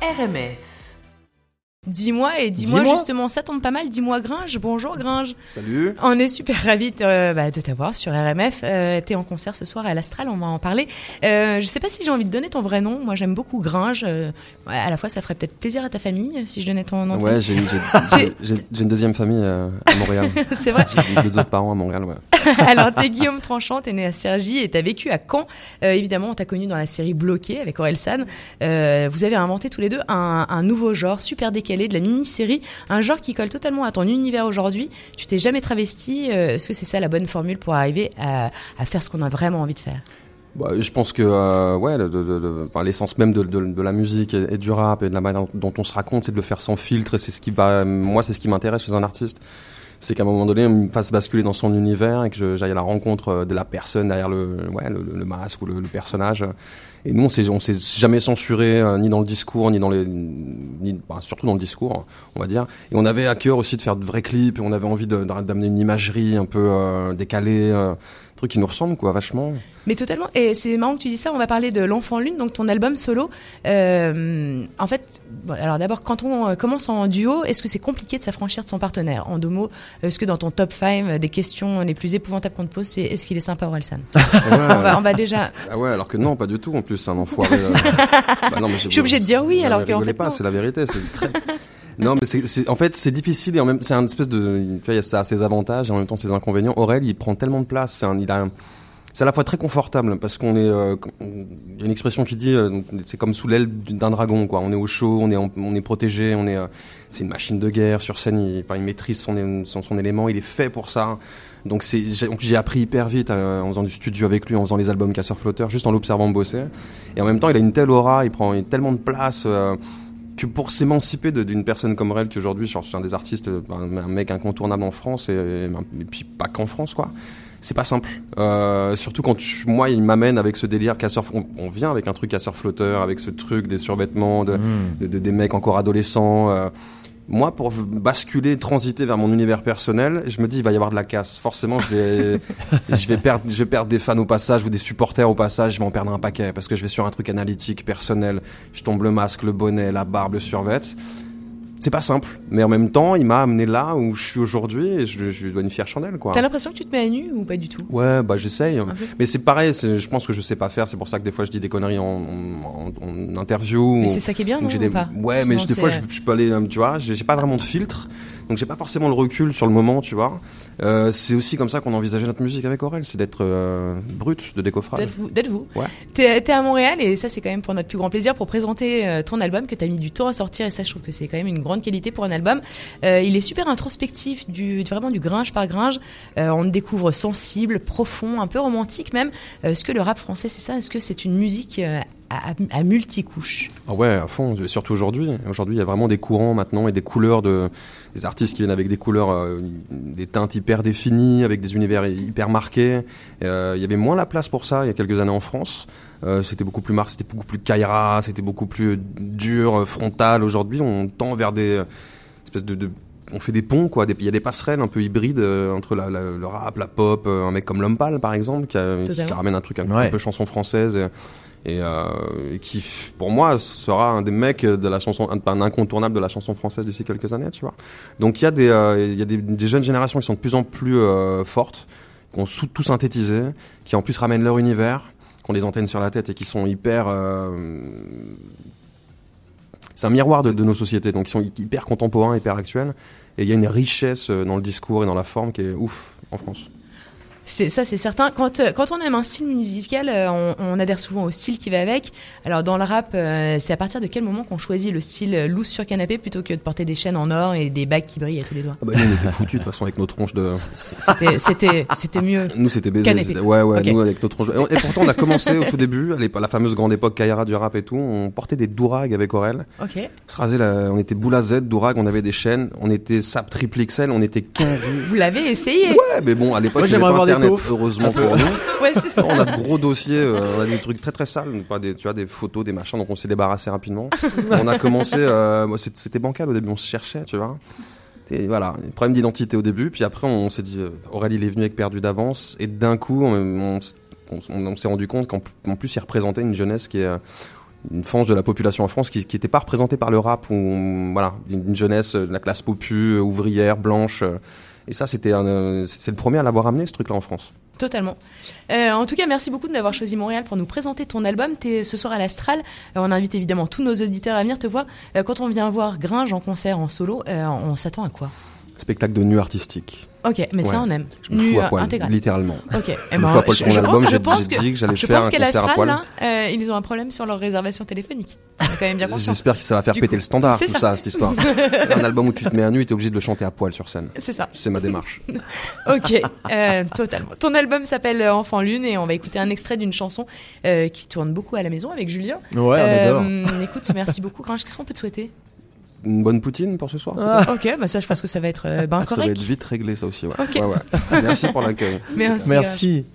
RMF. Dis-moi, et dis-moi justement, ça tombe pas mal, dis-moi Gringe. Bonjour Gringe. Salut. On est super ravis de, euh, bah, de t'avoir sur RMF. Euh, T'es en concert ce soir à l'Astral, on va en parler. Euh, je sais pas si j'ai envie de donner ton vrai nom. Moi, j'aime beaucoup Gringe. Euh, à la fois, ça ferait peut-être plaisir à ta famille euh, si je donnais ton nom. Ouais, j'ai une, deuxième famille euh, à Montréal. C'est vrai. J'ai deux autres parents à Montréal, ouais. Alors, t'es Guillaume Tranchant, t'es né à Cergy et t'as vécu à Caen. Euh, évidemment, on t'a connu dans la série Bloqué avec Aurel San. Euh, vous avez inventé tous les deux un, nouveau genre super décalé de la mini-série, un genre qui colle totalement à ton univers aujourd'hui. Tu t'es jamais travesti. euh, Est-ce que c'est ça la bonne formule pour arriver à, faire ce qu'on a vraiment envie de faire? Bah, je pense que ouais, l'essence même de, la musique et, du rap et de la manière dont on se raconte, c'est de le faire sans filtre. C'est ce qui va, moi, c'est ce qui m'intéresse chez un artiste. C'est qu'à un moment donné, on me fasse basculer dans son univers et que j'aille à la rencontre euh, de la personne derrière le, ouais, le, masque ou le, personnage. Et nous, on s'est, s'est jamais censuré euh, ni dans le discours, ni dans les, ni, bah, surtout dans le discours, on va dire. Et on avait à cœur aussi de faire de vrais clips. Et on avait envie d'amener une imagerie un peu euh, décalée, euh, un truc qui nous ressemble, quoi, vachement. Mais totalement. Et c'est marrant que tu dis ça. On va parler de l'enfant lune, donc ton album solo. En fait, alors d'abord, quand on commence en duo, est-ce que c'est compliqué de s'affranchir de son partenaire? En deux mots, est-ce que dans ton top 5 des questions les plus épouvantables qu'on te pose, c'est est-ce qu'il est sympa Orelsan on, va, on va déjà. Ah ouais, alors que non, pas du tout en plus, c'est un enfoiré. euh. Bah non, mais Je suis obligée de dire oui, alors qu'en fait, pas, c'est la vérité, c'est très. Non, mais c'est, en fait, c'est difficile et en même, c'est un espèce de, tu vois, il y a ça a ses avantages et en même temps ses inconvénients. Aurel, il prend tellement de place, un, il a, un- c'est à la fois très confortable parce qu'on est, euh, y a une expression qui dit, euh, c'est comme sous l'aile d'un dragon, quoi. On est au chaud, on est, on est protégé, on est, euh, c'est une machine de guerre sur scène. Il, enfin, il maîtrise son, son, son élément, il est fait pour ça. Donc c'est, j'ai, appris hyper vite euh, en faisant du studio avec lui, en faisant les albums Casseur Flotteur, juste en l'observant bosser. Et en même temps, il a une telle aura, il prend tellement de place. Que pour s'émanciper d'une personne comme Rel, qui aujourd'hui, sur un des artistes, un, un mec incontournable en France, et, et puis pas qu'en France, quoi, c'est pas simple. Euh, surtout quand tu- moi, il m'amène avec ce délire casseur. On, on vient avec un truc casseur flotteur, avec ce truc des survêtements, de, de- de- des mecs encore adolescents. euh. Moi, pour basculer, transiter vers mon univers personnel, je me dis, il va y avoir de la casse. Forcément, je vais, je vais perdre, je vais perdre des fans au passage ou des supporters au passage. Je vais en perdre un paquet parce que je vais sur un truc analytique, personnel. Je tombe le masque, le bonnet, la barbe, le survêt. C'est pas simple, mais en même temps, il m'a amené là où je suis aujourd'hui et je, je lui dois une fière chandelle, quoi. T'as l'impression que tu te mets à nu ou pas du tout? Ouais, bah j'essaye. peu. Mais c'est pareil, je pense que je sais pas faire. C'est pour ça que des fois je dis des conneries en, en, en- en interview. Mais c'est ça qui est bien, non j'ai des... ou pas? Ouais, mais des fois je, je peux aller, tu vois, j'ai pas vraiment de filtre. Donc j'ai pas forcément le recul sur le moment, tu vois. Euh, c'est aussi comme ça qu'on envisageait notre musique avec Aurel, c'est d'être euh, brut, de décoffrage. D'être vous. d'être vous. Ouais. T'es t'es à Montréal et ça c'est quand même pour notre plus grand plaisir pour présenter euh, ton album que t'as mis du temps à sortir et ça je trouve que c'est quand même une grande qualité pour un album. Euh, il est super introspectif, du, vraiment du gringe par gringe. On le découvre sensible, profond, un peu romantique même. Est-ce que le rap français c'est ça? Est-ce que c'est une musique à, à- multicouches Ah ouais, à fond, surtout aujourd'hui. Aujourd'hui, il y a vraiment des courants maintenant et des couleurs de des artistes qui viennent avec des couleurs, euh, des teintes hyper définies, avec des univers hyper marqués. Euh, il y avait moins la place pour ça il y a quelques années en France. Euh, c'était beaucoup plus marqué, c'était beaucoup plus Kaira, c'était beaucoup plus dur, frontal. Aujourd'hui, on tend vers des espèces de- on fait des ponts quoi, il y a des passerelles un peu hybrides euh, entre la, la- le rap, la pop, euh, un mec comme L'Homme Pâle par exemple qui, a- qui ramène un truc un, Ouais. un peu chanson française et, et, euh, et qui pour moi sera un des mecs de la chanson un, un incontournable de la chanson française d'ici quelques années tu vois. Donc il y a des euh, il y a des, des jeunes générations qui sont de plus en plus euh, fortes qui ont sous- tout synthétisé qui en plus ramènent leur univers qui ont des antennes sur la tête et qui sont hyper euh, c'est un miroir de, nos sociétés donc ils sont hyper contemporains hyper actuels. Et il y a une richesse euh, dans le discours et dans la forme qui est ouf en France C'est ça, c'est certain. Quand, euh, quand on aime un style musical, euh, on, on adhère souvent au style qui va avec. Alors dans le rap, euh, c'est à partir de quel moment qu'on choisit le style loose sur canapé plutôt que de porter des chaînes en or et des bagues qui brillent à tous les doigts? Ah bah, nous on était foutus de toute façon avec nos tronches de C'était, c'était, c'était mieux. Nous, c'était baisé. Canapé. Ouais, ouais, nous, avec notre. Et pourtant, on a commencé au tout début, à la fameuse grande époque Kaira du rap et tout. On portait des dourags avec Aurel. Ok. On se rasait la- on était boule à Z, dourag, on avait des chaînes. On était sap triple XL, on était carré. Vous l'avez essayé. Ouais, mais bon, à l'époque, j'aimerais avoir des Internet, taufs. heureusement pour nous. Ouais, c'est ça. On a de gros dossiers, euh, on a des trucs très très sales, pas des, tu vois, des photos, des machins, donc on s'est débarrassé rapidement. on a commencé, euh, moi, c'était c'était bancal au début, on se cherchait, tu vois. Et voilà, problème d'identité au début, puis après on s'est dit, euh, Aurélie il est venu avec perdu d'avance, et d'un coup on, on, s- on s- on s'est rendu compte qu'en en plus il représentait une jeunesse qui est, euh, une frange de la population en France qui qui était pas représentée par le rap ou voilà une jeunesse de la classe popu ouvrière blanche et ça c'était c'est le premier à l'avoir amené ce truc là en France Totalement. Euh, en tout cas, merci beaucoup de d'avoir choisi Montréal pour nous présenter ton album. Tu ce soir à l'Astral. Euh, on invite évidemment tous nos auditeurs à venir te voir. Euh, quand on vient voir Gringe en concert, en solo, on s'attend à quoi? Spectacle de nu artistique. Ok, mais ça on aime. Je me fous à poil, littéralement. Ok. je me ben, fous à poil sur mon album, j'ai dit que j'allais faire un concert à poil. euh, ils ont un problème sur leur réservation téléphonique. J'espère que ça va faire péter le standard, tout ça. cette histoire. un album où tu te mets à nu et t'es obligé de le chanter à poil sur scène. C'est ça. C'est ma démarche. ok, euh, totalement. Ton album s'appelle Enfant Lune et on va écouter un extrait d'une chanson euh, qui tourne beaucoup à la maison avec Julien. Ouais, on adore. Euh, écoute, merci beaucoup. Qu'est-ce qu'on peut te souhaiter? Une bonne poutine pour ce soir. Ah. Ok, bah ça, je pense que ça va être euh, ben correct. Ça va être vite réglé, ça aussi. Ouais. ouais, ouais. Merci pour l'accueil. Merci. Merci.